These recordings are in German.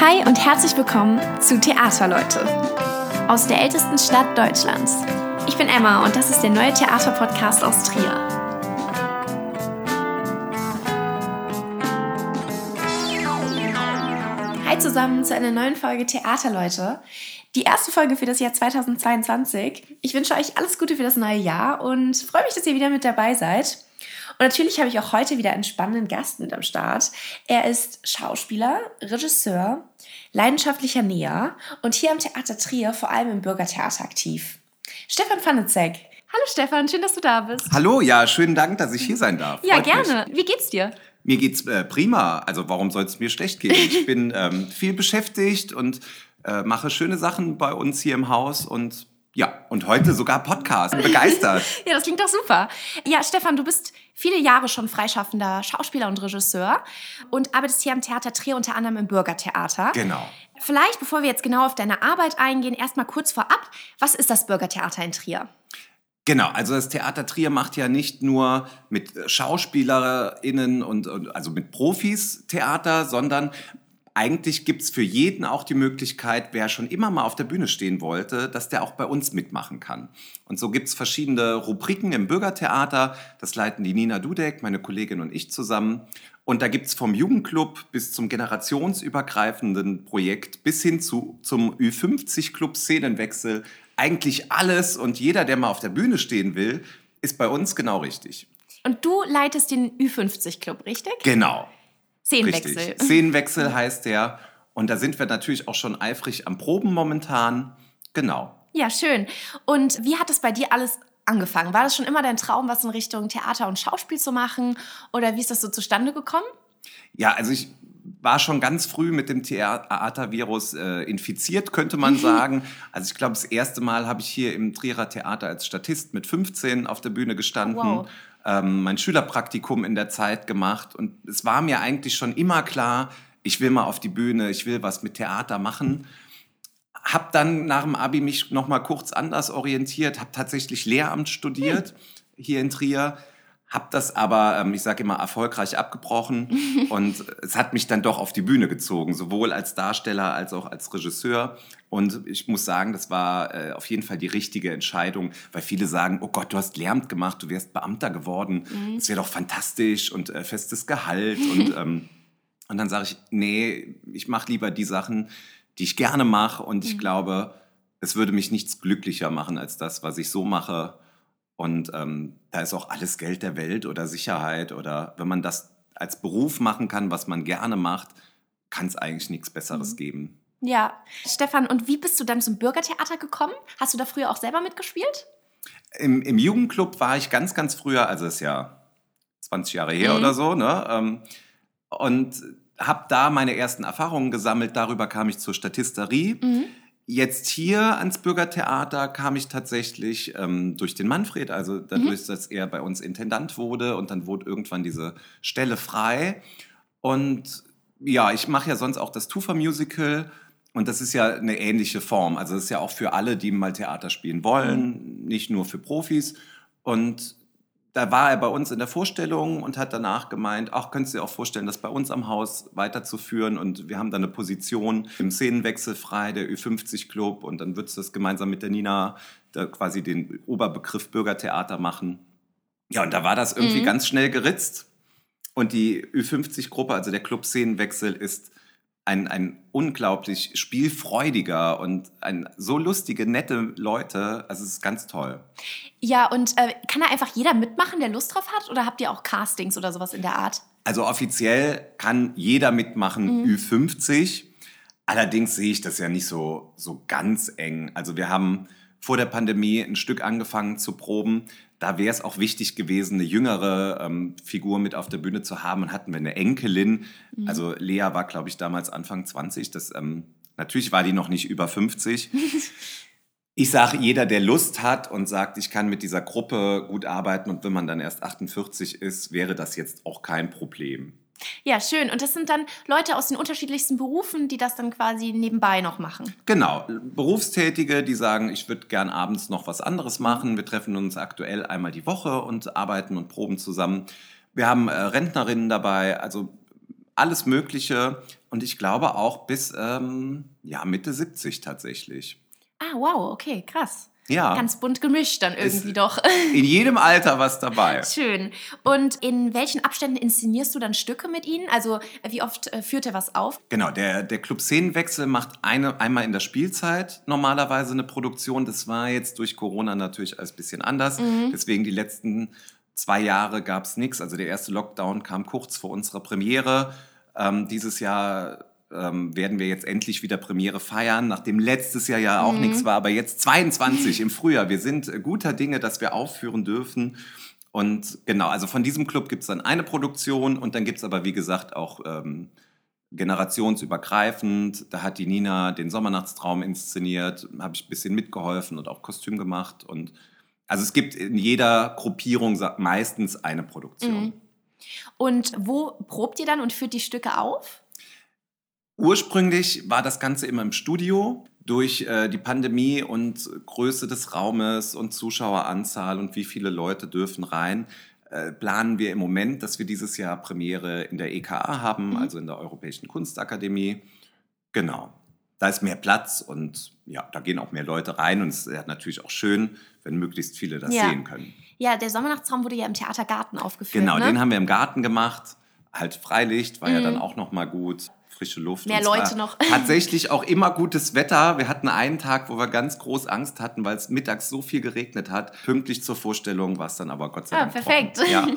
Hi und herzlich willkommen zu Theaterleute aus der ältesten Stadt Deutschlands. Ich bin Emma und das ist der neue Theaterpodcast aus Trier. Hi zusammen zu einer neuen Folge Theaterleute. Die erste Folge für das Jahr 2022. Ich wünsche euch alles Gute für das neue Jahr und freue mich, dass ihr wieder mit dabei seid. Und natürlich habe ich auch heute wieder einen spannenden Gast mit am Start. Er ist Schauspieler, Regisseur, leidenschaftlicher Näher und hier am Theater Trier vor allem im Bürgertheater aktiv. Stefan Fanezek. Hallo Stefan, schön, dass du da bist. Hallo, ja, schönen Dank, dass ich hier sein darf. Ja, Freut gerne. Mich. Wie geht's dir? Mir geht's äh, prima. Also warum soll es mir schlecht gehen? Ich bin ähm, viel beschäftigt und äh, mache schöne Sachen bei uns hier im Haus und ja, und heute sogar Podcast. Begeistert. ja, das klingt doch super. Ja, Stefan, du bist viele Jahre schon freischaffender Schauspieler und Regisseur und arbeitest hier am Theater Trier unter anderem im Bürgertheater. Genau. Vielleicht, bevor wir jetzt genau auf deine Arbeit eingehen, erstmal kurz vorab. Was ist das Bürgertheater in Trier? Genau, also das Theater Trier macht ja nicht nur mit SchauspielerInnen und, und also mit Profis Theater, sondern eigentlich gibt's für jeden auch die Möglichkeit, wer schon immer mal auf der Bühne stehen wollte, dass der auch bei uns mitmachen kann. Und so gibt's verschiedene Rubriken im Bürgertheater. Das leiten die Nina Dudek, meine Kollegin und ich zusammen. Und da gibt's vom Jugendclub bis zum generationsübergreifenden Projekt bis hin zu, zum Ü50-Club Szenenwechsel eigentlich alles. Und jeder, der mal auf der Bühne stehen will, ist bei uns genau richtig. Und du leitest den Ü50-Club, richtig? Genau. Szenenwechsel. Richtig. Szenenwechsel heißt der. Und da sind wir natürlich auch schon eifrig am Proben momentan. Genau. Ja, schön. Und wie hat es bei dir alles angefangen? War das schon immer dein Traum, was in Richtung Theater und Schauspiel zu machen? Oder wie ist das so zustande gekommen? Ja, also ich war schon ganz früh mit dem Theatervirus äh, infiziert, könnte man sagen. Also ich glaube, das erste Mal habe ich hier im Trierer Theater als Statist mit 15 auf der Bühne gestanden. Wow ähm, mein Schülerpraktikum in der Zeit gemacht und es war mir eigentlich schon immer klar, ich will mal auf die Bühne, ich will was mit Theater machen. Hab dann nach dem Abi mich noch mal kurz anders orientiert, habe tatsächlich Lehramt studiert hm. hier in Trier habe das aber, ähm, ich sage immer, erfolgreich abgebrochen und es hat mich dann doch auf die Bühne gezogen, sowohl als Darsteller als auch als Regisseur. Und ich muss sagen, das war äh, auf jeden Fall die richtige Entscheidung, weil viele sagen, oh Gott, du hast Lärm gemacht, du wärst Beamter geworden, mhm. das wäre doch fantastisch und äh, festes Gehalt. und, ähm, und dann sage ich, nee, ich mache lieber die Sachen, die ich gerne mache und ich mhm. glaube, es würde mich nichts glücklicher machen als das, was ich so mache und ähm, da ist auch alles Geld der Welt oder Sicherheit oder wenn man das als Beruf machen kann, was man gerne macht, kann es eigentlich nichts Besseres mhm. geben. Ja, Stefan, und wie bist du dann zum Bürgertheater gekommen? Hast du da früher auch selber mitgespielt? Im, im Jugendclub war ich ganz, ganz früher, also ist ja 20 Jahre her mhm. oder so, ne? Ähm, und habe da meine ersten Erfahrungen gesammelt. Darüber kam ich zur Statisterie. Mhm. Jetzt hier ans Bürgertheater kam ich tatsächlich ähm, durch den Manfred, also dadurch, mhm. dass er bei uns Intendant wurde und dann wurde irgendwann diese Stelle frei. Und ja, ich mache ja sonst auch das Tufa-Musical und das ist ja eine ähnliche Form. Also das ist ja auch für alle, die mal Theater spielen wollen, mhm. nicht nur für Profis. Und da war er bei uns in der Vorstellung und hat danach gemeint, ach, könntest du dir auch vorstellen, das bei uns am Haus weiterzuführen und wir haben da eine Position im Szenenwechsel frei, der Ü50 Club und dann würdest du das gemeinsam mit der Nina da quasi den Oberbegriff Bürgertheater machen. Ja, und da war das irgendwie mhm. ganz schnell geritzt und die Ü50 Gruppe, also der Club Szenenwechsel ist ein, ein unglaublich spielfreudiger und ein so lustige, nette Leute. Also es ist ganz toll. Ja, und äh, kann da einfach jeder mitmachen, der Lust drauf hat? Oder habt ihr auch Castings oder sowas in der Art? Also offiziell kann jeder mitmachen, mhm. Ü50. Allerdings sehe ich das ja nicht so, so ganz eng. Also wir haben vor der Pandemie ein Stück angefangen zu proben da wäre es auch wichtig gewesen, eine jüngere ähm, Figur mit auf der Bühne zu haben. Und hatten wir eine Enkelin. Mhm. Also Lea war, glaube ich, damals Anfang 20. Das, ähm, natürlich war die noch nicht über 50. ich sage, jeder, der Lust hat und sagt, ich kann mit dieser Gruppe gut arbeiten und wenn man dann erst 48 ist, wäre das jetzt auch kein Problem. Ja, schön. Und das sind dann Leute aus den unterschiedlichsten Berufen, die das dann quasi nebenbei noch machen. Genau. Berufstätige, die sagen, ich würde gern abends noch was anderes machen. Wir treffen uns aktuell einmal die Woche und arbeiten und proben zusammen. Wir haben äh, Rentnerinnen dabei, also alles Mögliche. und ich glaube auch bis ähm, ja, Mitte 70 tatsächlich. Ah, wow, okay, krass. Ja. Ganz bunt gemischt dann irgendwie Ist- doch. In jedem Alter was dabei. Schön. Und in welchen Abständen inszenierst du dann Stücke mit ihnen? Also wie oft äh, führt er was auf? Genau, der, der Club Szenenwechsel macht eine, einmal in der Spielzeit normalerweise eine Produktion. Das war jetzt durch Corona natürlich alles ein bisschen anders. Deswegen die letzten zwei Jahre gab es nichts. Also der erste Lockdown kam kurz vor unserer Premiere. Ähm, dieses Jahr ähm, werden wir jetzt endlich wieder Premiere feiern, nachdem letztes Jahr ja auch nichts war, aber jetzt 22 im Frühjahr. Wir sind äh, guter Dinge, dass wir aufführen dürfen. Und genau, also von diesem Club gibt es dann eine Produktion und dann gibt es aber, wie gesagt, auch ähm, generationsübergreifend. Da hat die Nina den Sommernachtstraum inszeniert, habe ich ein bisschen mitgeholfen und auch Kostüm gemacht. Und also es gibt in jeder Gruppierung meistens eine Produktion. Und wo probt ihr dann und führt die Stücke auf? Ursprünglich war das Ganze immer im Studio. Durch äh, die Pandemie und Größe des Raumes und Zuschaueranzahl und wie viele Leute dürfen rein, äh, planen wir im Moment, dass wir dieses Jahr Premiere in der EKA haben, also in der Europäischen Kunstakademie. Genau. Da ist mehr Platz und ja, da gehen auch mehr Leute rein und es ist natürlich auch schön, wenn möglichst viele das Ja. sehen können. Ja, der Sommernachtstraum wurde ja im Theatergarten aufgeführt. Genau, ne? den haben wir im Garten gemacht. Halt Freilicht war ja dann auch noch mal gut. Frische Luft. Mhm. Mehr Leute noch. Tatsächlich auch immer gutes Wetter. Wir hatten einen Tag, wo wir ganz groß Angst hatten, weil es mittags so viel geregnet hat. Pünktlich zur Vorstellung war es dann aber Gott sei Ah, Dank. perfekt. Trocken. Ja.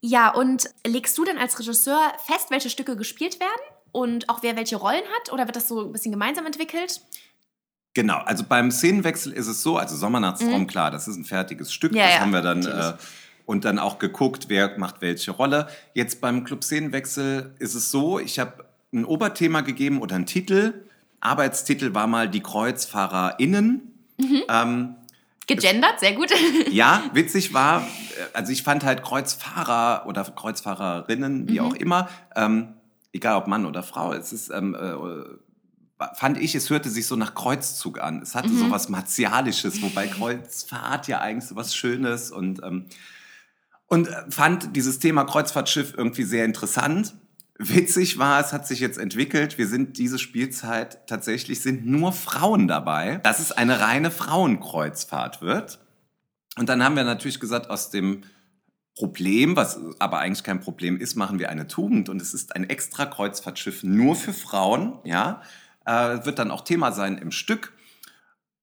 Ja, und legst du denn als Regisseur fest, welche Stücke gespielt werden? Und auch wer welche Rollen hat? Oder wird das so ein bisschen gemeinsam entwickelt? Genau, also beim Szenenwechsel ist es so, also Sommernachtstraum, klar, das ist ein fertiges Stück, Mhm. Ja, das ja, haben wir dann äh, und dann auch geguckt, wer macht welche Rolle. Jetzt beim Club Szenenwechsel ist es so, ich habe ein Oberthema gegeben oder einen Titel. Arbeitstitel war mal die KreuzfahrerInnen. Mhm. Ähm, Gegendert, sehr gut. ja, witzig war, äh, also ich fand halt Kreuzfahrer oder Kreuzfahrerinnen, wie auch immer, ähm, egal ob Mann oder Frau, es ist, ähm, äh, fand ich, es hörte sich so nach Kreuzzug an. Es hatte so was Martialisches, wobei Kreuzfahrt ja eigentlich so was Schönes und, ähm, und äh, fand dieses Thema Kreuzfahrtschiff irgendwie sehr interessant. Witzig war, es hat sich jetzt entwickelt. Wir sind diese Spielzeit tatsächlich sind nur Frauen dabei, dass es eine reine Frauenkreuzfahrt wird. Und dann haben wir natürlich gesagt, aus dem Problem, was aber eigentlich kein Problem ist, machen wir eine Tugend und es ist ein extra Kreuzfahrtschiff nur für Frauen, ja, äh, wird dann auch Thema sein im Stück.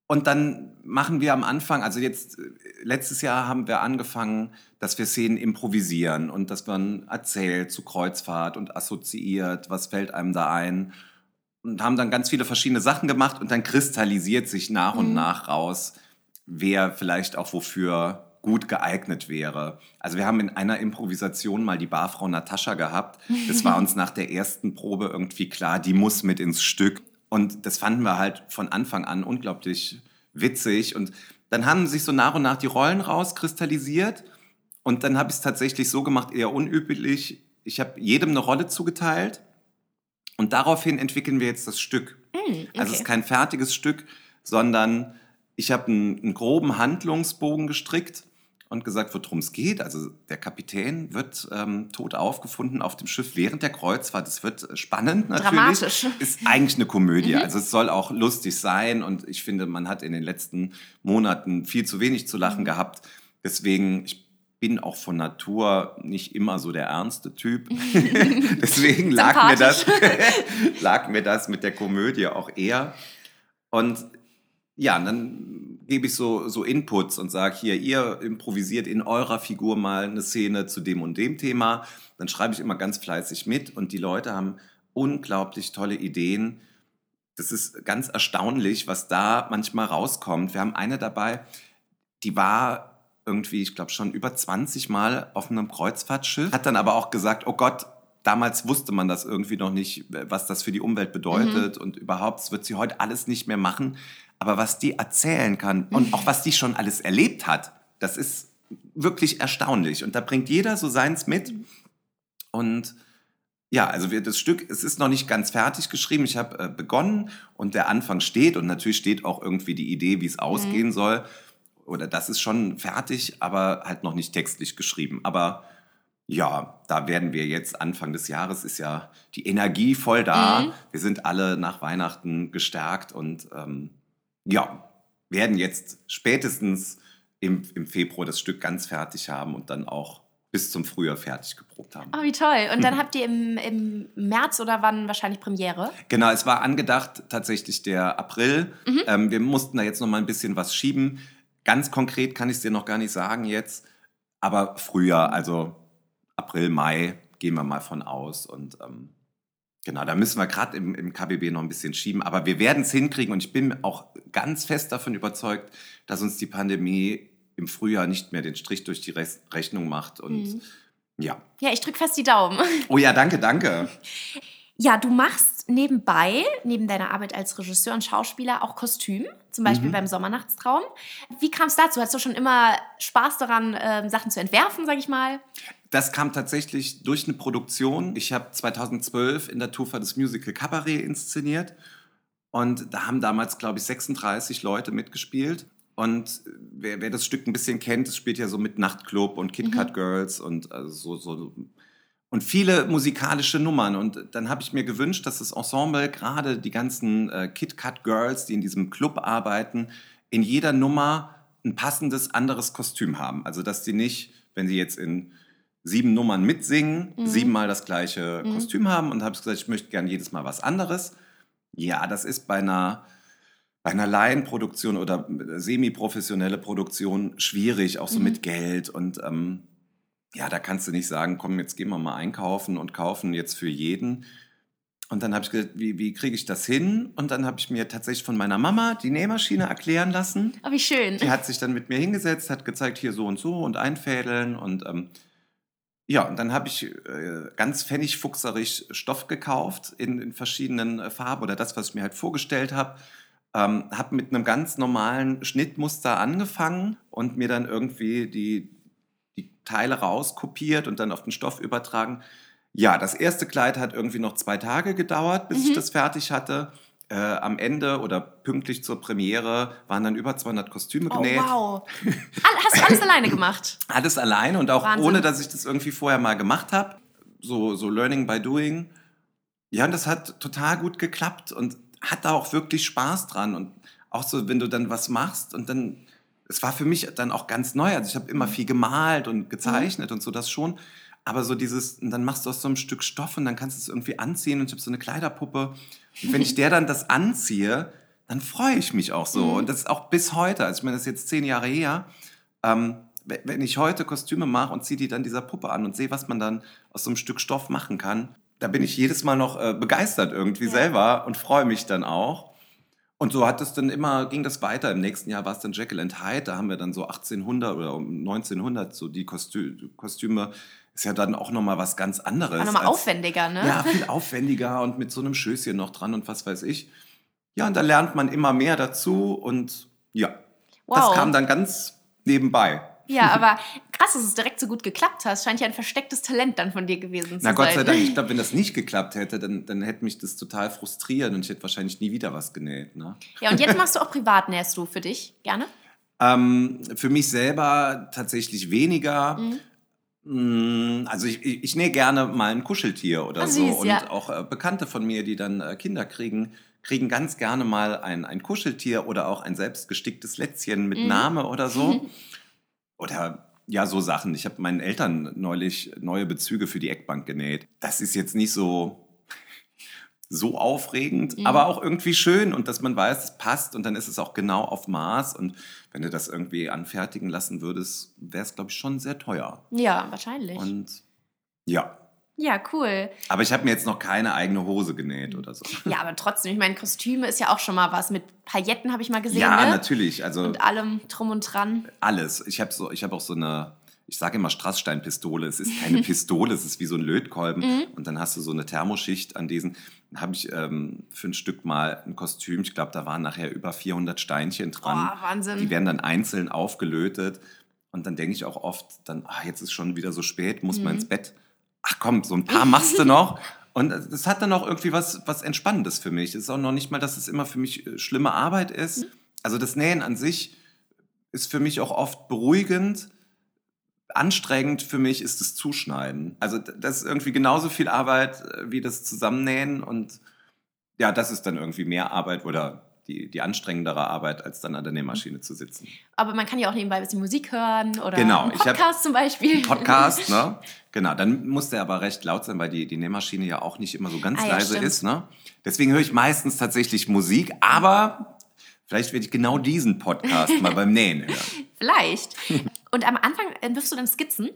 Und dann machen wir am Anfang, also jetzt äh, letztes Jahr haben wir angefangen, dass wir Szenen improvisieren und dass man erzählt zu Kreuzfahrt und assoziiert, was fällt einem da ein und haben dann ganz viele verschiedene Sachen gemacht und dann kristallisiert sich nach und nach raus, wer vielleicht auch wofür gut geeignet wäre. Also wir haben in einer Improvisation mal die Barfrau Natascha gehabt. Das war uns nach der ersten Probe irgendwie klar, die muss mit ins Stück. Und das fanden wir halt von Anfang an unglaublich witzig. Und dann haben sich so nach und nach die Rollen rauskristallisiert. Und dann habe ich es tatsächlich so gemacht, eher unüblich. Ich habe jedem eine Rolle zugeteilt. Und daraufhin entwickeln wir jetzt das Stück. Hm, Also es okay. ist kein fertiges Stück, sondern ich habe einen, einen groben Handlungsbogen gestrickt und gesagt, worum es geht. Also der Kapitän wird ähm, tot aufgefunden auf dem Schiff während der Kreuzfahrt. Es wird spannend natürlich. Dramatisch. Ist eigentlich eine Komödie. Mhm. Also es soll auch lustig sein und ich finde, man hat in den letzten Monaten viel zu wenig zu Mhm. lachen gehabt. Deswegen, ich bin auch von Natur nicht immer so der ernste Typ. Deswegen lag mir, das, lag mir das mit der Komödie auch eher. Und ja, und dann gebe ich so, so Inputs und sage hier, ihr improvisiert in eurer Figur mal eine Szene zu dem und dem Thema. Dann schreibe ich immer ganz fleißig mit und die Leute haben unglaublich tolle Ideen. Das ist ganz erstaunlich, was da manchmal rauskommt. Wir haben eine dabei, die war irgendwie, ich glaube, schon über 20 Mal auf einem Kreuzfahrtschiff, hat dann aber auch gesagt, oh Gott, damals wusste man das irgendwie noch nicht, was das für die Umwelt bedeutet und überhaupt, das wird sie heute alles nicht mehr machen. Aber was die erzählen kann und auch was die schon alles erlebt hat, das ist wirklich erstaunlich. Und da bringt jeder so seins mit. Und ja, also wir, das Stück, es ist noch nicht ganz fertig geschrieben. Ich habe äh, begonnen und der Anfang steht und natürlich steht auch irgendwie die Idee, wie es ausgehen soll. Oder das ist schon fertig, aber halt noch nicht textlich geschrieben. Aber Ja, da werden wir jetzt Anfang des Jahres ist ja die Energie voll da. Mhm. Wir sind alle nach Weihnachten gestärkt und ähm, ja, werden jetzt spätestens im, im Februar das Stück ganz fertig haben und dann auch bis zum Frühjahr fertig geprobt haben. Oh, wie toll. Und dann habt ihr im, im März oder wann wahrscheinlich Premiere? Genau, es war angedacht tatsächlich der April. Mhm. Ähm, wir mussten da jetzt noch mal ein bisschen was schieben. Ganz konkret kann ich es dir noch gar nicht sagen jetzt, aber Frühjahr, also April, Mai, gehen wir mal von aus. Und ähm, genau, da müssen wir gerade im, im KBB noch ein bisschen schieben. Aber wir werden es hinkriegen und ich bin auch ganz fest davon überzeugt, dass uns die Pandemie im Frühjahr nicht mehr den Strich durch die Rechnung macht. Und Mhm. ja. Ja, ich drücke fest die Daumen. Oh ja, danke, danke. Ja, du machst nebenbei, neben deiner Arbeit als Regisseur und Schauspieler, auch Kostüm, zum Beispiel Mhm. beim Sommernachtstraum. Wie kam es dazu? Hast du schon immer Spaß daran, ähm, Sachen zu entwerfen, sag ich mal? Das kam tatsächlich durch eine Produktion. Ich habe 2012 in der Tufa das Musical Cabaret inszeniert. Und da haben damals, glaube ich, 36 Leute mitgespielt. Und wer, wer das Stück ein bisschen kennt, es spielt ja so mit Nachtclub und Kit Kat Girls und also so, so und viele musikalische Nummern. Und dann habe ich mir gewünscht, dass das Ensemble, gerade die ganzen äh, Kit Kat Girls, die in diesem Club arbeiten, in jeder Nummer ein passendes anderes Kostüm haben. Also dass die nicht, wenn sie jetzt in sieben Nummern mitsingen, Mhm. siebenmal das gleiche Mhm. Kostüm haben. Und habe gesagt, ich möchte gern jedes Mal was anderes. Ja, das ist bei einer bei einer Laienproduktion oder semi-professionelle Produktion schwierig, auch so Mhm. mit Geld. Und ähm, ja, da kannst du nicht sagen, komm, jetzt gehen wir mal einkaufen und kaufen jetzt für jeden. Und dann habe ich gedacht, wie, wie kriege ich das hin? Und dann habe ich mir tatsächlich von meiner Mama die Nähmaschine erklären lassen. Oh, wie schön. Die hat sich dann mit mir hingesetzt, hat gezeigt, hier so und so und einfädeln. Und ähm, ja, und dann habe ich äh, ganz pfennigfuchserisch Stoff gekauft in, in verschiedenen äh, Farben oder das, was ich mir halt vorgestellt habe. Ähm, habe mit einem ganz normalen Schnittmuster angefangen und mir dann irgendwie die, die Teile rauskopiert und dann auf den Stoff übertragen. Ja, das erste Kleid hat irgendwie noch zwei Tage gedauert, bis ich Mhm. das fertig hatte. Äh, am Ende oder pünktlich zur Premiere waren dann über 200 Kostüme Oh, genäht. wow. All- Hast du alles alleine gemacht? Alles alleine und auch Wahnsinn. ohne, dass ich das irgendwie vorher mal gemacht habe. So, so Learning by Doing. Ja, und das hat total gut geklappt und hat da auch wirklich Spaß dran. Und auch so, wenn du dann was machst und dann, es war für mich dann auch ganz neu. Also ich habe immer viel gemalt und gezeichnet und so das schon. Aber so dieses, dann machst du aus so einem Stück Stoff und dann kannst du es irgendwie anziehen und ich habe so eine Kleiderpuppe. Und wenn ich der dann das anziehe, dann freue ich mich auch so. Mhm. Und das ist auch bis heute. Also ich meine, das ist jetzt zehn Jahre her. Ähm, we- wenn ich heute Kostüme mache und ziehe die dann dieser Puppe an und sehe, was man dann aus so einem Stück Stoff machen kann, da bin ich jedes Mal noch äh, begeistert irgendwie Ja. selber und freue mich dann auch. Und so hat es dann immer, ging das weiter. Im nächsten Jahr war es dann Jekyll and Hyde, da haben wir dann so 1800 oder um 1900 so die Kostü Kostüme. Ist ja dann auch nochmal was ganz anderes. War nochmal aufwendiger, ne? ja, viel aufwendiger und mit so einem Schößchen noch dran und was weiß ich. Ja, und da lernt man immer mehr dazu und ja, wow. das kam dann ganz nebenbei. Ja, aber krass, dass es direkt so gut geklappt hat. Scheint ja ein verstecktes Talent dann von dir gewesen zu Na Gott sein. sei Dank, ich glaube, wenn das nicht geklappt hätte, dann, dann hätte mich das total frustriert und ich hätte wahrscheinlich nie wieder was genäht. Ne? Ja, und jetzt machst du auch privat, nähst du für dich gerne? Ähm, für mich selber tatsächlich weniger. Mhm. Mm, Also ich, ich, ich nähe gerne mal ein Kuscheltier oder Ah, so. süß, und ja. auch äh, Bekannte von mir, die dann äh, Kinder kriegen, kriegen ganz gerne mal ein, ein Kuscheltier oder auch ein selbstgesticktes Lätzchen mit Mhm. Name oder so. Oder ja, so Sachen. Ich habe meinen Eltern neulich neue Bezüge für die Eckbank genäht. Das ist jetzt nicht so so aufregend, Mhm. aber auch irgendwie schön und dass man weiß, es passt und dann ist es auch genau auf Maß und wenn du das irgendwie anfertigen lassen würdest, wäre es glaube ich schon sehr teuer. Ja, wahrscheinlich. Und ja, ja, cool. aber ich habe mir jetzt noch keine eigene Hose genäht oder so. Ja, aber trotzdem, ich meine, Kostüme ist ja auch schon mal was. Mit Pailletten habe ich mal gesehen, ja, ne? natürlich, also Und allem drum und dran. alles. Ich habe so, ich habe auch so eine, ich sage immer Strasssteinpistole. Es ist keine Pistole, es ist wie so ein Lötkolben. Mhm. Und dann hast du so eine Thermoschicht an diesen. Habe ich ähm, für ein Stück mal ein Kostüm. Ich glaube, da waren nachher über 400 Steinchen Oh, dran. Wahnsinn. Die werden dann einzeln aufgelötet. Und dann denke ich auch oft, dann, ah, jetzt ist schon wieder so spät, muss man Mhm. ins Bett. Ach komm, so ein paar machst du noch. Und das hat dann auch irgendwie was, was Entspannendes für mich. Es ist auch noch nicht mal, dass es immer für mich äh, schlimme Arbeit ist. Mhm. Also das Nähen an sich ist für mich auch oft beruhigend, anstrengend für mich ist das Zuschneiden. Also das ist irgendwie genauso viel Arbeit äh, wie das Zusammennähen und ja, das ist dann irgendwie mehr Arbeit oder die, die anstrengendere Arbeit, als dann an der Nähmaschine zu sitzen. Aber man kann ja auch nebenbei ein bisschen Musik hören oder Genau, Podcast zum Beispiel. Podcast, ne? Genau, dann muss der aber recht laut sein, weil die, die Nähmaschine ja auch nicht immer so ganz Ah ja, leise stimmt. ist, ne? Deswegen höre ich meistens tatsächlich Musik, aber vielleicht werde ich genau diesen Podcast mal beim Nähen hören. Vielleicht. Und am Anfang entwirfst du dann Skizzen.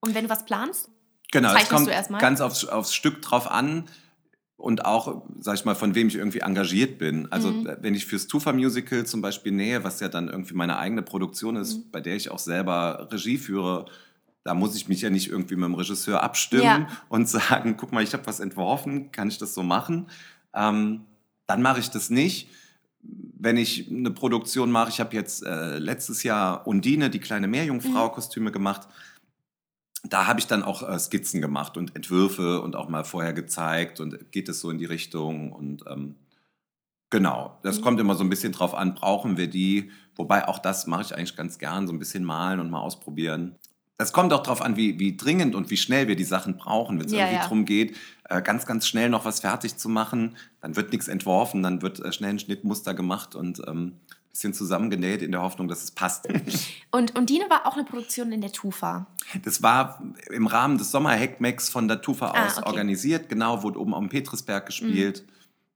Und wenn du was planst, Genau, es Zeichnest kommt du erst mal? ganz aufs, aufs Stück drauf an und auch, sag ich mal, von wem ich irgendwie engagiert bin. Also Mhm. wenn ich fürs Tufa-Musical zum Beispiel nähe, was ja dann irgendwie meine eigene Produktion ist, Mhm. bei der ich auch selber Regie führe, da muss ich mich ja nicht irgendwie mit dem Regisseur abstimmen Ja. und sagen, guck mal, ich habe was entworfen, kann ich das so machen? Ähm, dann mache ich das nicht. Wenn ich eine Produktion mache, ich habe jetzt äh, letztes Jahr Undine, die kleine Meerjungfrau, Mhm. Kostüme gemacht da habe ich dann auch äh, Skizzen gemacht und Entwürfe und auch mal vorher gezeigt und geht es so in die Richtung und ähm, genau, das Mhm. kommt immer so ein bisschen drauf an, brauchen wir die, wobei auch das mache ich eigentlich ganz gern, so ein bisschen malen und mal ausprobieren. Das kommt auch drauf an, wie, wie dringend und wie schnell wir die Sachen brauchen. Wenn es Ja, irgendwie ja. darum geht, äh, ganz, ganz schnell noch was fertig zu machen, dann wird nichts entworfen, dann wird äh, schnell ein Schnittmuster gemacht und ähm, ein bisschen zusammengenäht in der Hoffnung, dass es passt. Und, und Dine war auch eine Produktion in der Tufa. Das war im Rahmen des Sommerheckmecks von der Tufa Ah, aus okay. organisiert. Genau, wurde oben am Petrisberg gespielt.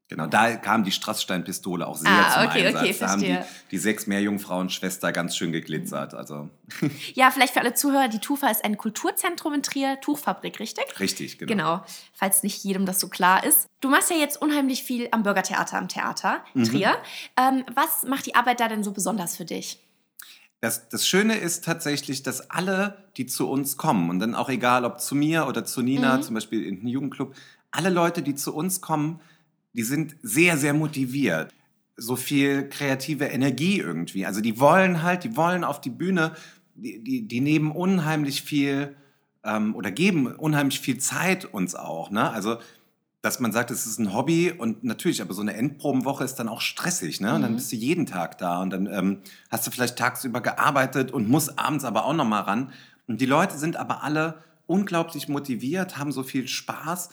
Genau, da kam die Strassstein-Pistole auch sehr Ah, zum okay, Einsatz. okay, da haben die, die sechs Meerjungfrauen-Schwester ganz schön geglitzert. Also Ja, vielleicht für alle Zuhörer, die Tufa ist ein Kulturzentrum in Trier, Tuchfabrik, richtig? richtig, genau. Genau, falls nicht jedem das so klar ist. Du machst ja jetzt unheimlich viel am Bürgertheater, am Theater Mhm. Trier. Ähm, was macht die Arbeit da denn so besonders für dich? Das, das Schöne ist tatsächlich, dass alle, die zu uns kommen, und dann auch egal, ob zu mir oder zu Nina, Mhm. zum Beispiel in den Jugendclub, alle Leute, die zu uns kommen, die sind sehr, sehr motiviert. So viel kreative Energie irgendwie. Also die wollen halt, die wollen auf die Bühne, die, die, die nehmen unheimlich viel ähm, oder geben unheimlich viel Zeit uns auch. Ne? Also dass man sagt, es ist ein Hobby und natürlich, aber so eine Endprobenwoche ist dann auch stressig, ne? Und dann Mhm. bist du jeden Tag da und dann ähm, hast du vielleicht tagsüber gearbeitet und musst abends aber auch noch mal ran. Und die Leute sind aber alle unglaublich motiviert, haben so viel Spaß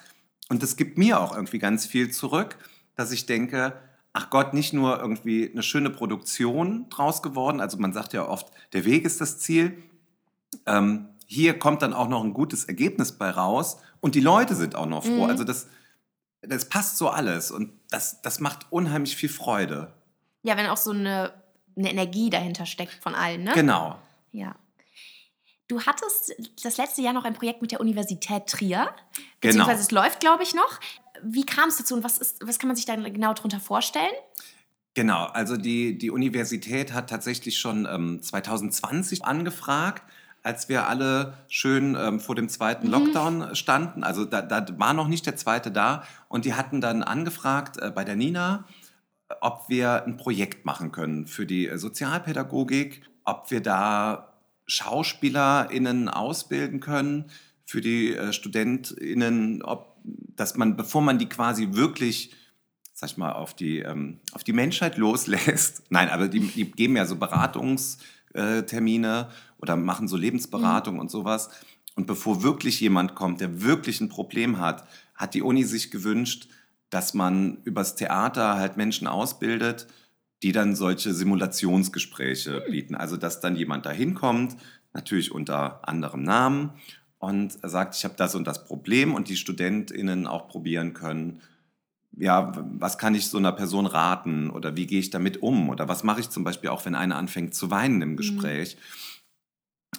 und das gibt mir auch irgendwie ganz viel zurück, dass ich denke, ach Gott, nicht nur irgendwie eine schöne Produktion draus geworden, also man sagt ja oft, der Weg ist das Ziel. Ähm, hier kommt dann auch noch ein gutes Ergebnis bei raus und die Leute sind auch noch froh. Mhm. Also das, das passt so alles und das, das macht unheimlich viel Freude. Ja, wenn auch so eine, eine Energie dahinter steckt von allen, ne? Genau. Ja. Du hattest das letzte Jahr noch ein Projekt mit der Universität Trier. Genau. Beziehungsweise es läuft, glaube ich, noch. Wie kam es dazu und was, ist, was kann man sich da genau darunter vorstellen? Genau, also die, die Universität hat tatsächlich schon ähm, 2020 angefragt, als wir alle schön ähm, vor dem zweiten Mhm. Lockdown standen. Also da, da war noch nicht der zweite da. Und die hatten dann angefragt äh, bei der Nina, ob wir ein Projekt machen können für die Sozialpädagogik, ob wir da SchauspielerInnen ausbilden können für die äh, StudentInnen, ob, dass man, bevor man die quasi wirklich sag ich mal, auf die, ähm, auf die Menschheit loslässt. Nein, aber die, die geben ja so Beratungstermine oder machen so Lebensberatung und sowas. Und bevor wirklich jemand kommt, der wirklich ein Problem hat, hat die Uni sich gewünscht, dass man übers Theater halt Menschen ausbildet, die dann solche Simulationsgespräche bieten. Also dass dann jemand da hinkommt, natürlich unter anderem Namen, und sagt, ich habe das und das Problem und die StudentInnen auch probieren können, ja, was kann ich so einer Person raten oder wie gehe ich damit um oder was mache ich zum Beispiel auch, wenn einer anfängt zu weinen im Gespräch.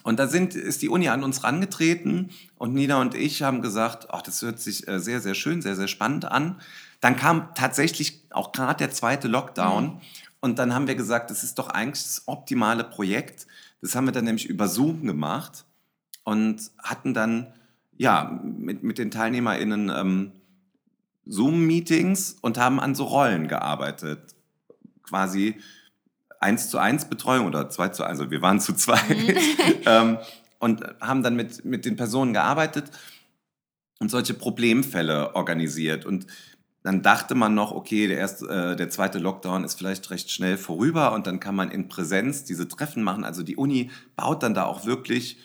Und da sind, ist die Uni an uns rangetreten und Nina und ich haben gesagt, ach, das hört sich äh, sehr, sehr schön, sehr, sehr spannend an. Dann kam tatsächlich auch gerade der zweite Lockdown und dann haben wir gesagt, das ist doch eigentlich das optimale Projekt. Das haben wir dann nämlich über Zoom gemacht und hatten dann ja mit, mit den TeilnehmerInnen ähm, Zoom-Meetings und haben an so Rollen gearbeitet. Quasi eins zu eins Betreuung oder zwei zu eins, also wir waren zu zwei ähm, und haben dann mit, mit den Personen gearbeitet und solche Problemfälle organisiert. Und dann dachte man noch, okay, der, erste, äh, der zweite Lockdown ist vielleicht recht schnell vorüber und dann kann man in Präsenz diese Treffen machen. Also die Uni baut dann da auch wirklich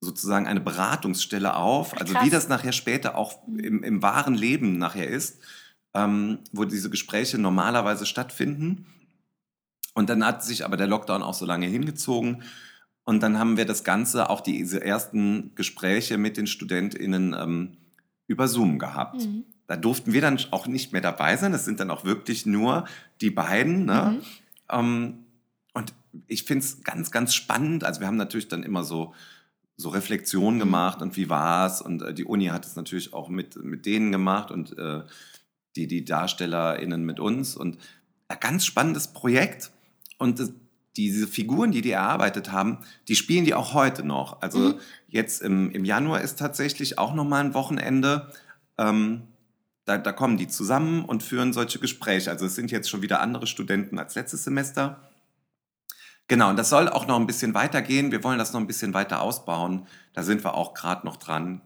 sozusagen eine Beratungsstelle auf, also wie das nachher später auch im, im wahren Leben nachher ist, ähm, wo diese Gespräche normalerweise stattfinden. Und dann hat sich aber der Lockdown auch so lange hingezogen. Und dann haben wir das Ganze, auch diese ersten Gespräche mit den StudentInnen ähm, über Zoom gehabt. Mhm. Da durften wir dann auch nicht mehr dabei sein. Das sind dann auch wirklich nur die beiden. Ne? Mhm. Ähm, und ich finde es ganz, ganz spannend. Also wir haben natürlich dann immer so, so Reflexionen Mhm. gemacht und wie war's Und äh, die Uni hat es natürlich auch mit, mit denen gemacht und äh, die, die DarstellerInnen mit uns. Und ein ganz spannendes Projekt. Und das, diese Figuren, die die erarbeitet haben, die spielen die auch heute noch. Also Mhm. jetzt im, im Januar ist tatsächlich auch nochmal ein Wochenende. Ähm, da, da kommen die zusammen und führen solche Gespräche. Also es sind jetzt schon wieder andere Studenten als letztes Semester. Genau, und das soll auch noch ein bisschen weitergehen. Wir wollen das noch ein bisschen weiter ausbauen. Da sind wir auch gerade noch dran.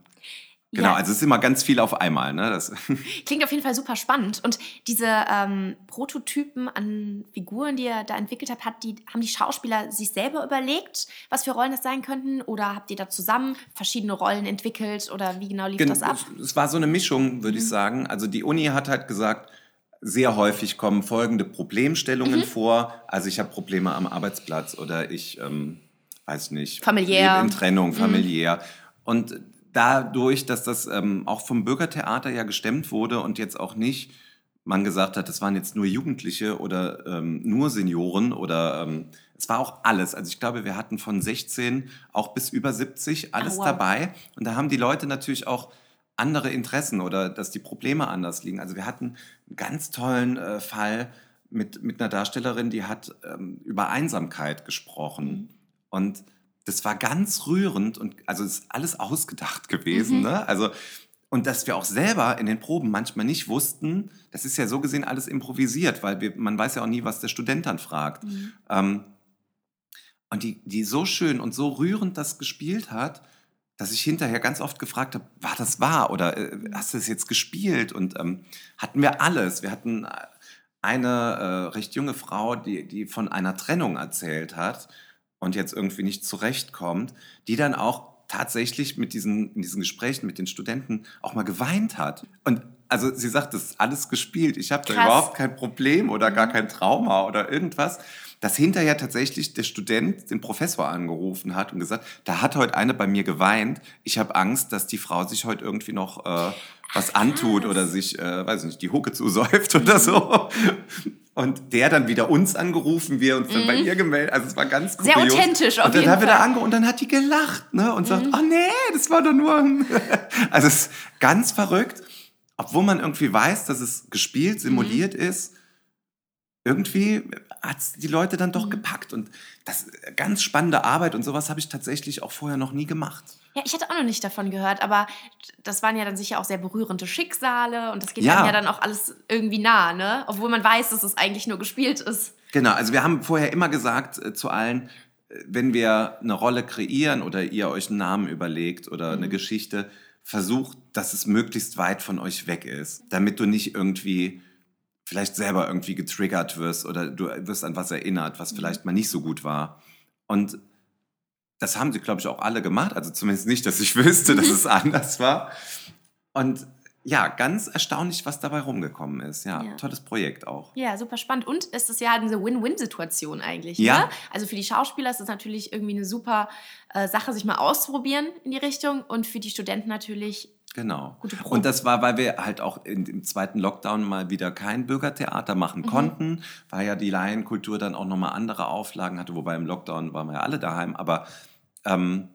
Genau, Ja. also es ist immer ganz viel auf einmal. Ne? Das, Klingt auf jeden Fall super spannend. Und diese ähm, Prototypen an Figuren, die ihr da entwickelt habt, hat die, haben die Schauspieler sich selber überlegt, was für Rollen das sein könnten? Oder habt ihr da zusammen verschiedene Rollen entwickelt? Oder wie genau lief Gen- das ab? Es war so eine Mischung, würde ich Mhm. sagen. Also die Uni hat halt gesagt, sehr häufig kommen folgende Mhm. Problemstellungen vor. Also ich habe Probleme am Arbeitsplatz oder ich ähm, weiß nicht, Familiär. in Trennung, Mhm. familiär. Und dadurch, dass das ähm, auch vom Bürgertheater ja gestemmt wurde und jetzt auch nicht man gesagt hat, das waren jetzt nur Jugendliche oder ähm, nur Senioren oder ähm, es war auch alles. Also ich glaube, wir hatten von 16 auch bis über 70 alles wow. dabei. Und da haben die Leute natürlich auch andere Interessen oder dass die Probleme anders liegen. Also wir hatten einen ganz tollen äh, Fall mit, mit einer Darstellerin, die hat ähm, über Einsamkeit gesprochen. Und das war ganz rührend und also ist alles ausgedacht gewesen. Mhm. Ne? Also und dass wir auch selber in den Proben manchmal nicht wussten, das ist ja so gesehen alles improvisiert, weil wir, man weiß ja auch nie, was der Student dann fragt. Mhm. Ähm, und die, die so schön und so rührend das gespielt hat, dass ich hinterher ganz oft gefragt habe, war das wahr oder äh, hast du es jetzt gespielt? Und ähm, hatten wir alles. Wir hatten äh, eine äh, recht junge Frau, die, die von einer Trennung erzählt hat und jetzt irgendwie nicht zurechtkommt, die dann auch tatsächlich mit diesen, in diesen Gesprächen mit den Studenten auch mal geweint hat. Und also sie sagt, das ist alles gespielt. Ich habe da überhaupt kein Problem oder gar kein Trauma oder irgendwas. Dass hinterher tatsächlich der Student den Professor angerufen hat und gesagt, da hat heute eine bei mir geweint. Ich habe Angst, dass die Frau sich heute irgendwie noch äh, was antut oder sich, äh, weiß ich nicht, die Hucke zusäuft oder so. Und der dann wieder uns angerufen, wir uns dann bei ihr gemeldet. Also es war ganz Mhm. Sehr kurios. authentisch auf Und dann jeden haben wir da. Mhm. ange und dann hat die gelacht ne? und sagt, oh nee, das war doch nur... ein-" also es ist ganz verrückt, obwohl man irgendwie weiß, dass es gespielt, simuliert Mhm. ist. Irgendwie hat die Leute dann Mhm. doch gepackt. Und das äh, ganz spannende Arbeit und sowas habe ich tatsächlich auch vorher noch nie gemacht. Ja, ich hatte auch noch nicht davon gehört, aber das waren ja dann sicher auch sehr berührende Schicksale und das geht Ja. einem ja dann auch alles irgendwie nah, ne? Obwohl man weiß, dass es eigentlich nur gespielt ist. Genau, also wir haben vorher immer gesagt äh, zu allen, äh, wenn wir eine Rolle kreieren oder ihr euch einen Namen überlegt oder eine Geschichte, versucht, dass es möglichst weit von euch weg ist, damit du nicht irgendwie vielleicht selber irgendwie getriggert wirst oder du wirst an was erinnert, was vielleicht mal nicht so gut war. Und das haben sie, glaube ich, auch alle gemacht. Also zumindest nicht, dass ich wüsste, dass es anders war. Und ja, ganz erstaunlich, was dabei rumgekommen ist. Ja, Ja. tolles Projekt auch. Ja, super spannend. Und es ist ja eine Win-Win-Situation eigentlich. Ja. Ne? Also für die Schauspieler ist es natürlich irgendwie eine super äh, Sache, sich mal auszuprobieren in die Richtung. Und für die Studenten natürlich Genau. Und das war, weil wir halt auch in, im zweiten Lockdown mal wieder kein Bürgertheater machen Mhm. konnten, weil ja die Laienkultur dann auch nochmal andere Auflagen hatte, wobei im Lockdown waren wir ja alle daheim, aber ähm,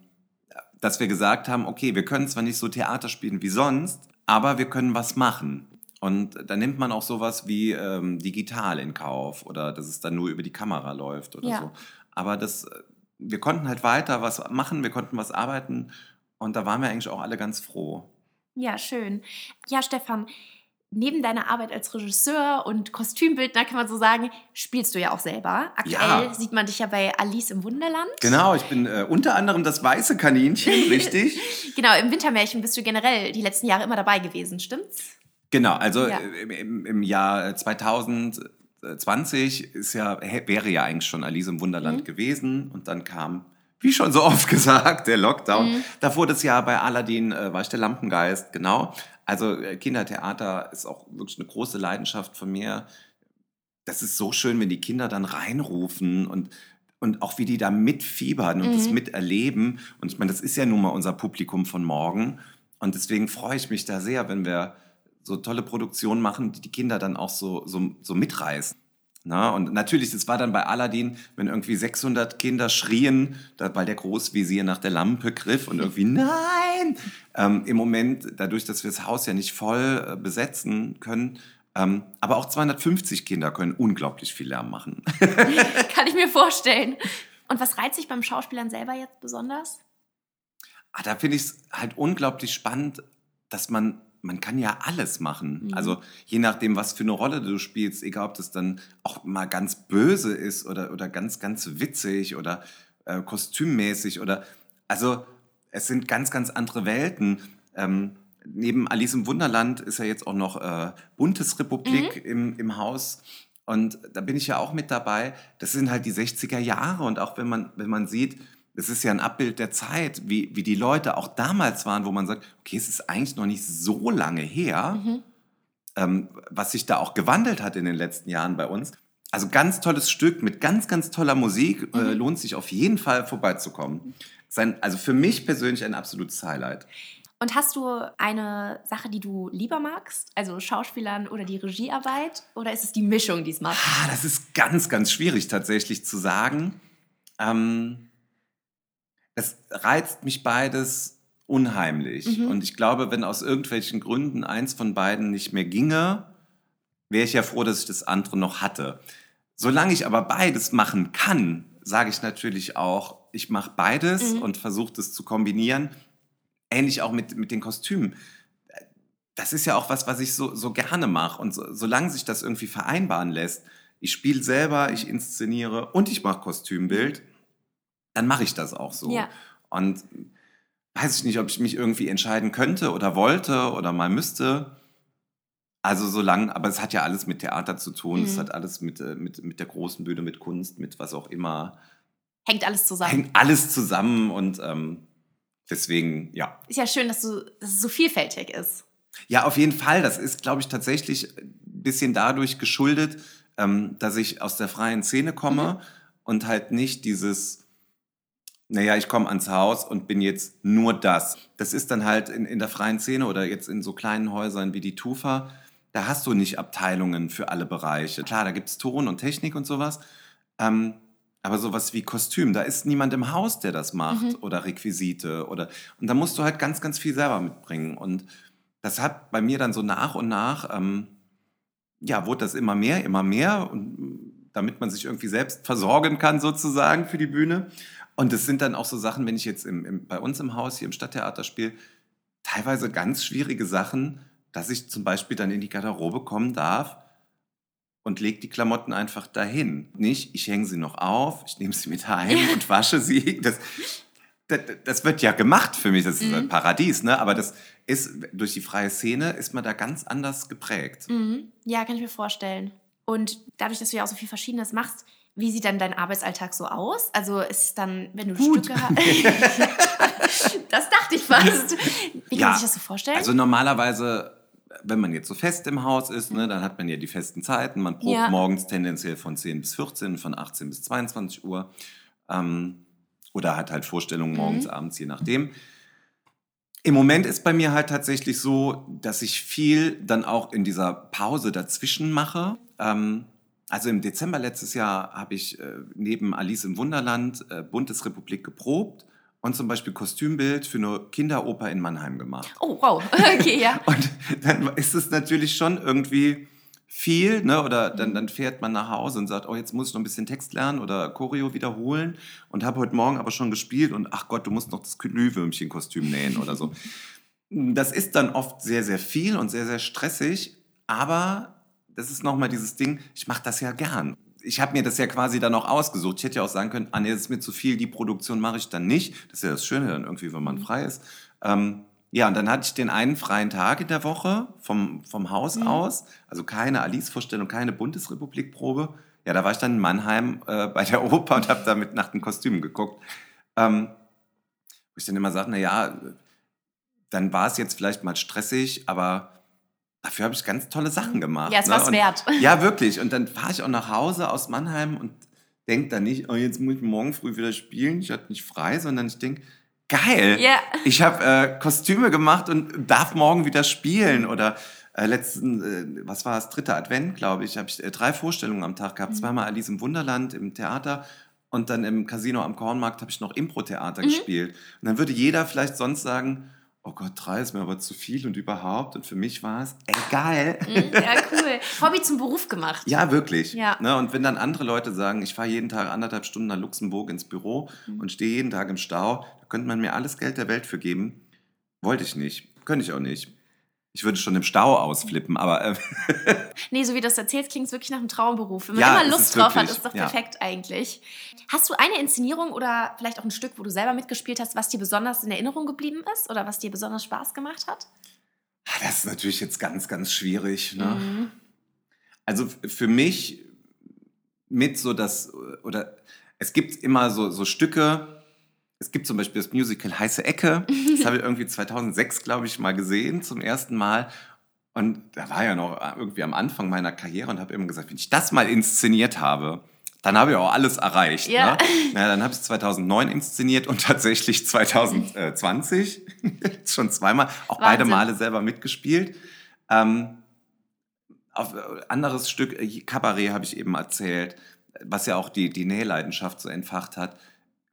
dass wir gesagt haben, okay, wir können zwar nicht so Theater spielen wie sonst, aber wir können was machen. Und da nimmt man auch sowas wie ähm, digital in Kauf oder dass es dann nur über die Kamera läuft oder Ja. so. Aber das, äh, wir konnten halt weiter was machen, wir konnten was arbeiten und da waren wir eigentlich auch alle ganz froh. Ja, schön. Ja, Stefan, neben deiner Arbeit als Regisseur und Kostümbildner kann man so sagen, spielst du ja auch selber. Aktuell Ja. sieht man dich ja bei Alice im Wunderland. Genau, ich bin äh, unter anderem das weiße Kaninchen, richtig? Genau, im Wintermärchen bist du generell die letzten Jahre immer dabei gewesen, stimmt's? genau, also Ja. äh, im, im, Jahr 2020 ist ja, wäre ja eigentlich schon Alice im Wunderland Mhm. gewesen und dann kam wie schon so oft gesagt, der Lockdown. Mhm. Davor das Jahr bei Aladdin äh, war ich der Lampengeist, genau. Also äh, Kindertheater ist auch wirklich eine große Leidenschaft von mir. Das ist so schön, wenn die Kinder dann reinrufen und und auch wie die da mitfiebern und mhm. das miterleben. Und ich meine, das ist ja nun mal unser Publikum von morgen. Und deswegen freue ich mich da sehr, wenn wir so tolle Produktionen machen, die die Kinder dann auch so, so, so mitreißen. Na, und natürlich, es war dann bei Aladdin, wenn irgendwie 600 Kinder schrien, da, weil der Großvisier nach der Lampe griff und irgendwie nein. Ähm, Im Moment, dadurch, dass wir das Haus ja nicht voll äh, besetzen können, ähm, aber auch 250 Kinder können unglaublich viel Lärm machen. Kann ich mir vorstellen. Und was reizt sich beim Schauspielern selber jetzt besonders? Ah, da finde ich es halt unglaublich spannend, dass man man kann ja alles machen. Mhm. Also je nachdem, was für eine Rolle du spielst, egal ob das dann auch mal ganz böse ist oder, oder ganz, ganz witzig oder äh, kostümmäßig oder also es sind ganz, ganz andere Welten. Ähm, neben Alice im Wunderland ist ja jetzt auch noch äh, Bundesrepublik mhm. im, im Haus. Und da bin ich ja auch mit dabei. Das sind halt die 60er Jahre. Und auch wenn man, wenn man sieht, es ist ja ein Abbild der Zeit, wie, wie die Leute auch damals waren, wo man sagt, okay, es ist eigentlich noch nicht so lange her, mhm. ähm, was sich da auch gewandelt hat in den letzten Jahren bei uns. Also ganz tolles Stück mit ganz, ganz toller Musik. Äh, mhm. Äh, lohnt sich auf jeden Fall vorbeizukommen. Sein, also für mich persönlich ein absolutes Highlight. Und hast du eine Sache, die du lieber magst? Also Schauspielern oder die Regiearbeit? Oder ist es die Mischung, die es macht? Ah, das ist ganz, ganz schwierig tatsächlich zu sagen. Ähm, es reizt mich beides unheimlich. Mhm. Und ich glaube, wenn aus irgendwelchen Gründen eins von beiden nicht mehr ginge, wäre ich ja froh, dass ich das andere noch hatte. Solange ich aber beides machen kann, sage ich natürlich auch, ich mache beides mhm. und versuche das zu kombinieren. Ähnlich auch mit, mit den Kostümen. Das ist ja auch was, was ich so, so gerne mache. Und so, solange sich das irgendwie vereinbaren lässt, ich spiele selber, ich inszeniere und ich mache Kostümbild, dann mache ich das auch so. Ja. Und weiß ich nicht, ob ich mich irgendwie entscheiden könnte oder wollte oder mal müsste. Also so lang, aber es hat ja alles mit Theater zu tun, mhm. es hat alles mit, äh, mit, mit der großen Bühne, mit Kunst, mit was auch immer. Hängt alles zusammen. Hängt alles zusammen und ähm, deswegen, ja. Ist ja schön, dass, du, dass es so vielfältig ist. Ja, auf jeden Fall. Das ist, glaube ich, tatsächlich ein bisschen dadurch geschuldet, ähm, dass ich aus der freien Szene komme mhm. und halt nicht dieses naja, ich komme ans Haus und bin jetzt nur das. Das ist dann halt in, in der freien Szene oder jetzt in so kleinen Häusern wie die Tufa, da hast du nicht Abteilungen für alle Bereiche. Klar, da gibt es Ton und Technik und sowas. Ähm, aber sowas wie Kostüm, da ist niemand im Haus, der das macht mhm. oder Requisite oder und da musst du halt ganz, ganz viel selber mitbringen. Und das hat bei mir dann so nach und nach, ähm, ja, wurde das immer mehr, immer mehr und damit man sich irgendwie selbst versorgen kann sozusagen für die Bühne. Und es sind dann auch so Sachen, wenn ich jetzt im, im, bei uns im Haus hier im Stadttheater spiele, teilweise ganz schwierige Sachen, dass ich zum Beispiel dann in die Garderobe kommen darf und lege die Klamotten einfach dahin. Nicht, ich hänge sie noch auf, ich nehme sie mit heim und wasche sie. Das, das, das, wird ja gemacht für mich, das ist mhm. ein Paradies, ne? aber das ist durch die freie Szene ist man da ganz anders geprägt. Mhm. Ja, kann ich mir vorstellen. Und dadurch, dass du ja auch so viel Verschiedenes machst, wie sieht dann dein Arbeitsalltag so aus? Also ist es dann, wenn du Gut. Stücke hast. das dachte ich fast. Wie kann ja, man sich das so vorstellen? Also normalerweise, wenn man jetzt so fest im Haus ist, ne, dann hat man ja die festen Zeiten. Man probt ja. morgens tendenziell von 10 bis 14, von 18 bis 22 Uhr. Ähm, oder hat halt Vorstellungen morgens, mhm. abends, je nachdem. Im Moment ist bei mir halt tatsächlich so, dass ich viel dann auch in dieser Pause dazwischen mache. Ähm, also im Dezember letztes Jahr habe ich äh, neben Alice im Wunderland äh, Bundesrepublik geprobt und zum Beispiel Kostümbild für eine Kinderoper in Mannheim gemacht. Oh, wow. Okay, ja. und dann ist es natürlich schon irgendwie viel, ne? oder dann, mhm. dann fährt man nach Hause und sagt, oh, jetzt muss ich noch ein bisschen Text lernen oder Choreo wiederholen und habe heute Morgen aber schon gespielt und ach Gott, du musst noch das Glühwürmchen-Kostüm nähen oder so. Das ist dann oft sehr, sehr viel und sehr, sehr stressig, aber das ist nochmal dieses Ding, ich mache das ja gern. Ich habe mir das ja quasi dann auch ausgesucht. Ich hätte ja auch sagen können, ah nee, das ist mir zu viel, die Produktion mache ich dann nicht. Das ist ja das Schöne dann irgendwie, wenn man frei ist. Ähm, ja, und dann hatte ich den einen freien Tag in der Woche vom, vom Haus mhm. aus. Also keine Alice-Vorstellung, keine Bundesrepublik-Probe. Ja, da war ich dann in Mannheim äh, bei der Oper und habe da mit Nacht ein Kostüm geguckt. Ähm, wo ich dann immer sage, naja, dann war es jetzt vielleicht mal stressig, aber dafür habe ich ganz tolle Sachen gemacht. Ja, es ne? war's Und- wert. Ja, wirklich. Und dann fahre ich auch nach Hause aus Mannheim und denke dann nicht, oh, jetzt muss ich morgen früh wieder spielen, ich hatte nicht frei, sondern ich denke, geil, Ja. ich habe äh, Kostüme gemacht und darf morgen wieder spielen. Oder äh, letzten, äh, was war es, dritter Advent, glaube ich, habe ich äh, drei Vorstellungen am Tag gehabt. Zweimal Alice im Wunderland im Theater und dann im Casino am Kornmarkt habe ich noch Impro-Theater gespielt. Und dann würde jeder vielleicht sonst sagen, oh Gott, drei ist mir aber zu viel und überhaupt. Und für mich war es, ey, geil. Mhm, Ja, cool. Hobby zum Beruf gemacht. Ja, wirklich. Ja. Ne? Und wenn dann andere Leute sagen, ich fahre jeden Tag anderthalb Stunden nach Luxemburg ins Büro Mhm. und stehe jeden Tag im Stau, da könnte man mir alles Geld der Welt für geben. Wollte ich nicht. Könnte ich auch nicht. Ich würde schon im Stau ausflippen, aber äh, Nee, so wie du das erzählst, klingt es wirklich nach einem Traumberuf. Wenn man Ja, immer Lust drauf hat, wirklich, ist doch ja. perfekt eigentlich. Hast du eine Inszenierung oder vielleicht auch ein Stück, wo du selber mitgespielt hast, was dir besonders in Erinnerung geblieben ist oder was dir besonders Spaß gemacht hat? das ist natürlich jetzt ganz, ganz schwierig. Ne? Mhm. Also für mich mit so das, oder es gibt immer so, so Stücke, es gibt zum Beispiel das Musical Heiße Ecke, das habe ich irgendwie 2006, glaube ich, mal gesehen, zum ersten Mal. Und da war ja noch irgendwie am Anfang meiner Karriere und habe immer gesagt, wenn ich das mal inszeniert habe, dann habe ich auch alles erreicht. Ja. Ne? Na, dann habe ich es 2009 inszeniert und tatsächlich 2020, schon zweimal, auch beide Wahnsinn. Male selber mitgespielt. Ähm, auf äh, anderes Stück, äh, Kabarett habe ich eben erzählt, was ja auch die, die Nähleidenschaft so entfacht hat,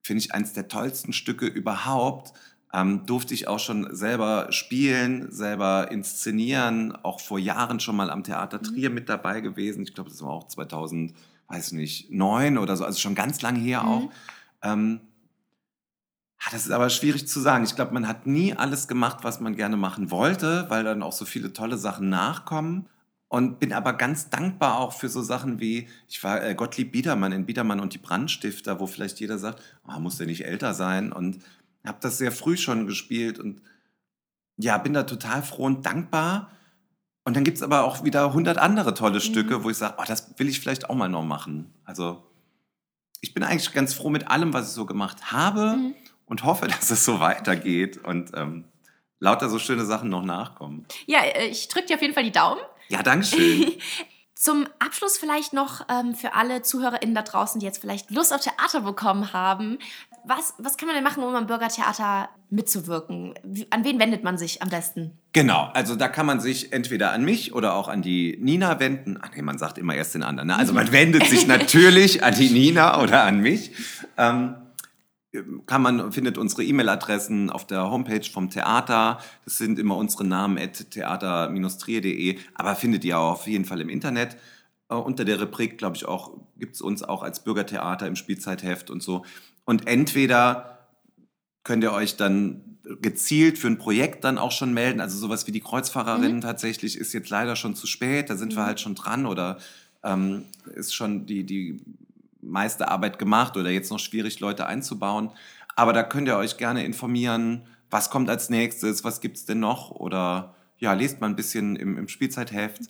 finde ich eines der tollsten Stücke überhaupt. Ähm, durfte ich auch schon selber spielen, selber inszenieren, auch vor Jahren schon mal am Theater Trier mit dabei gewesen. Ich glaube, das war auch 2000, weiß nicht, neun oder so, also schon ganz lange her Mhm. auch. Ähm, ah, das ist aber schwierig zu sagen. Ich glaube, man hat nie alles gemacht, was man gerne machen wollte, weil dann auch so viele tolle Sachen nachkommen. Und bin aber ganz dankbar auch für so Sachen wie, ich war äh, Gottlieb Biedermann in Biedermann und die Brandstifter, wo vielleicht jeder sagt, oh, muss der nicht älter sein? Und habe das sehr früh schon gespielt und ja, bin da total froh und dankbar. Und dann gibt es aber auch wieder hundert andere tolle Stücke, wo ich sage, oh, das will ich vielleicht auch mal noch machen. Also ich bin eigentlich ganz froh mit allem, was ich so gemacht habe Mhm. und hoffe, dass es so weitergeht und ähm, lauter so schöne Sachen noch nachkommen. Ja, äh, ich drücke dir auf jeden Fall die Daumen. Ja, Dankeschön. Zum Abschluss vielleicht noch ähm, für alle ZuhörerInnen da draußen, die jetzt vielleicht Lust auf Theater bekommen haben. Was, was kann man denn machen, um am Bürgertheater mitzuwirken? Wie, an wen wendet man sich am besten? Genau, also da kann man sich entweder an mich oder auch an die Nina wenden. Ach nee, man sagt immer erst den anderen. Ne? Also man wendet sich natürlich an die Nina oder an mich. Ähm, kann man, findet unsere E-Mail-Adressen auf der Homepage vom Theater. Das sind immer unsere Namen at theater-trier.de, aber findet ihr auch auf jeden Fall im Internet. Äh, unter der Rubrik, glaube ich, auch, gibt es uns auch als Bürgertheater im Spielzeitheft und so. Und entweder könnt ihr euch dann gezielt für ein Projekt dann auch schon melden. Also sowas wie die Kreuzfahrerin tatsächlich ist jetzt leider schon zu spät. Da sind wir halt schon dran oder ähm, ist schon die, die meiste Arbeit gemacht oder jetzt noch schwierig, Leute einzubauen. Aber da könnt ihr euch gerne informieren, was kommt als nächstes, was gibt's denn noch oder ja, lest mal ein bisschen im, im Spielzeitheft.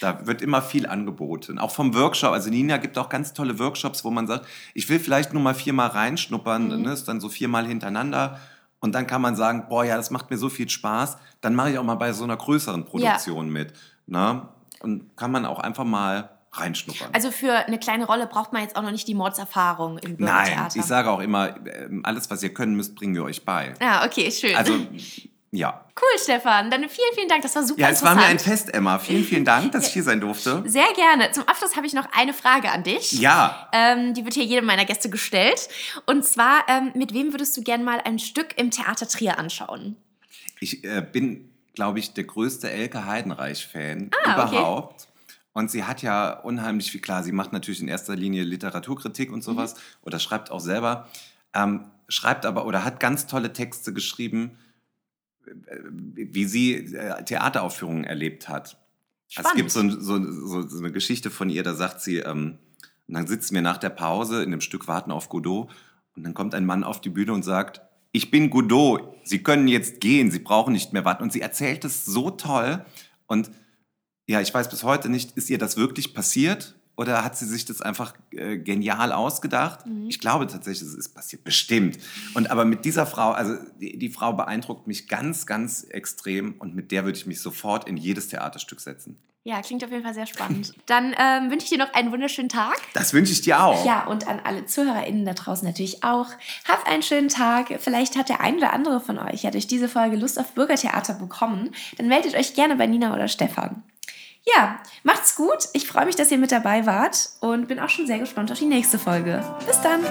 Da wird immer viel angeboten. Auch vom Workshop. Also Nina gibt auch ganz tolle Workshops, wo man sagt, ich will vielleicht nur mal viermal reinschnuppern, Mhm. ne, ist dann so viermal hintereinander. Und dann kann man sagen, boah, ja, das macht mir so viel Spaß. Dann mache ich auch mal bei so einer größeren Produktion mit. Ne? Und kann man auch einfach mal reinschnuppern. Also für eine kleine Rolle braucht man jetzt auch noch nicht die Mordserfahrung im Nein, Bürgertheater. ich sage auch immer, ähm, alles, was ihr können müsst, bringen wir euch bei. Ah, okay, schön. Also, ja. cool, Stefan. Dann vielen, vielen Dank. Das war super Ja, es war mir ein. Fest, Emma. Vielen, vielen Dank, dass ich hier sein durfte. Sehr gerne. Zum Abschluss habe ich noch eine Frage an dich. Ja, Ähm, die wird hier jedem meiner Gäste gestellt. Und zwar, ähm, mit wem würdest du gern mal ein Stück im Theater Trier anschauen? ich äh, bin, glaube ich, der größte Elke Heidenreich-Fan Ah, okay. Und sie hat ja unheimlich viel, klar, sie macht natürlich in erster Linie Literaturkritik und sowas Mhm. oder schreibt auch selber, ähm, schreibt aber oder hat ganz tolle Texte geschrieben, äh, wie sie äh, Theateraufführungen erlebt hat. Also es gibt so, ein- so, so eine Geschichte von ihr, da sagt sie, ähm, und dann sitzen wir nach der Pause in dem Stück Warten auf Godot und dann kommt ein Mann auf die Bühne und sagt, ich bin Godot, Sie können jetzt gehen, Sie brauchen nicht mehr warten. Und sie erzählt es so toll und ja, ich weiß bis heute nicht, ist ihr das wirklich passiert oder hat sie sich das einfach äh, genial ausgedacht? Mhm. Ich glaube tatsächlich, es ist passiert, bestimmt. Und aber mit dieser Frau, also die, die Frau beeindruckt mich ganz, ganz extrem und mit der würde ich mich sofort in jedes Theaterstück setzen. Ja, klingt auf jeden Fall sehr spannend. Dann ähm, wünsche ich dir noch einen wunderschönen Tag. Das wünsche ich dir auch. Ja, und an alle ZuhörerInnen da draußen natürlich auch. Habt einen schönen Tag. Vielleicht hat der ein oder andere von euch ja durch diese Folge Lust auf Bürgertheater bekommen. Dann meldet euch gerne bei Nina oder Stefan. Ja, macht's gut. Ich freue mich, dass ihr mit dabei wart und bin auch schon sehr gespannt auf die nächste Folge. Bis dann.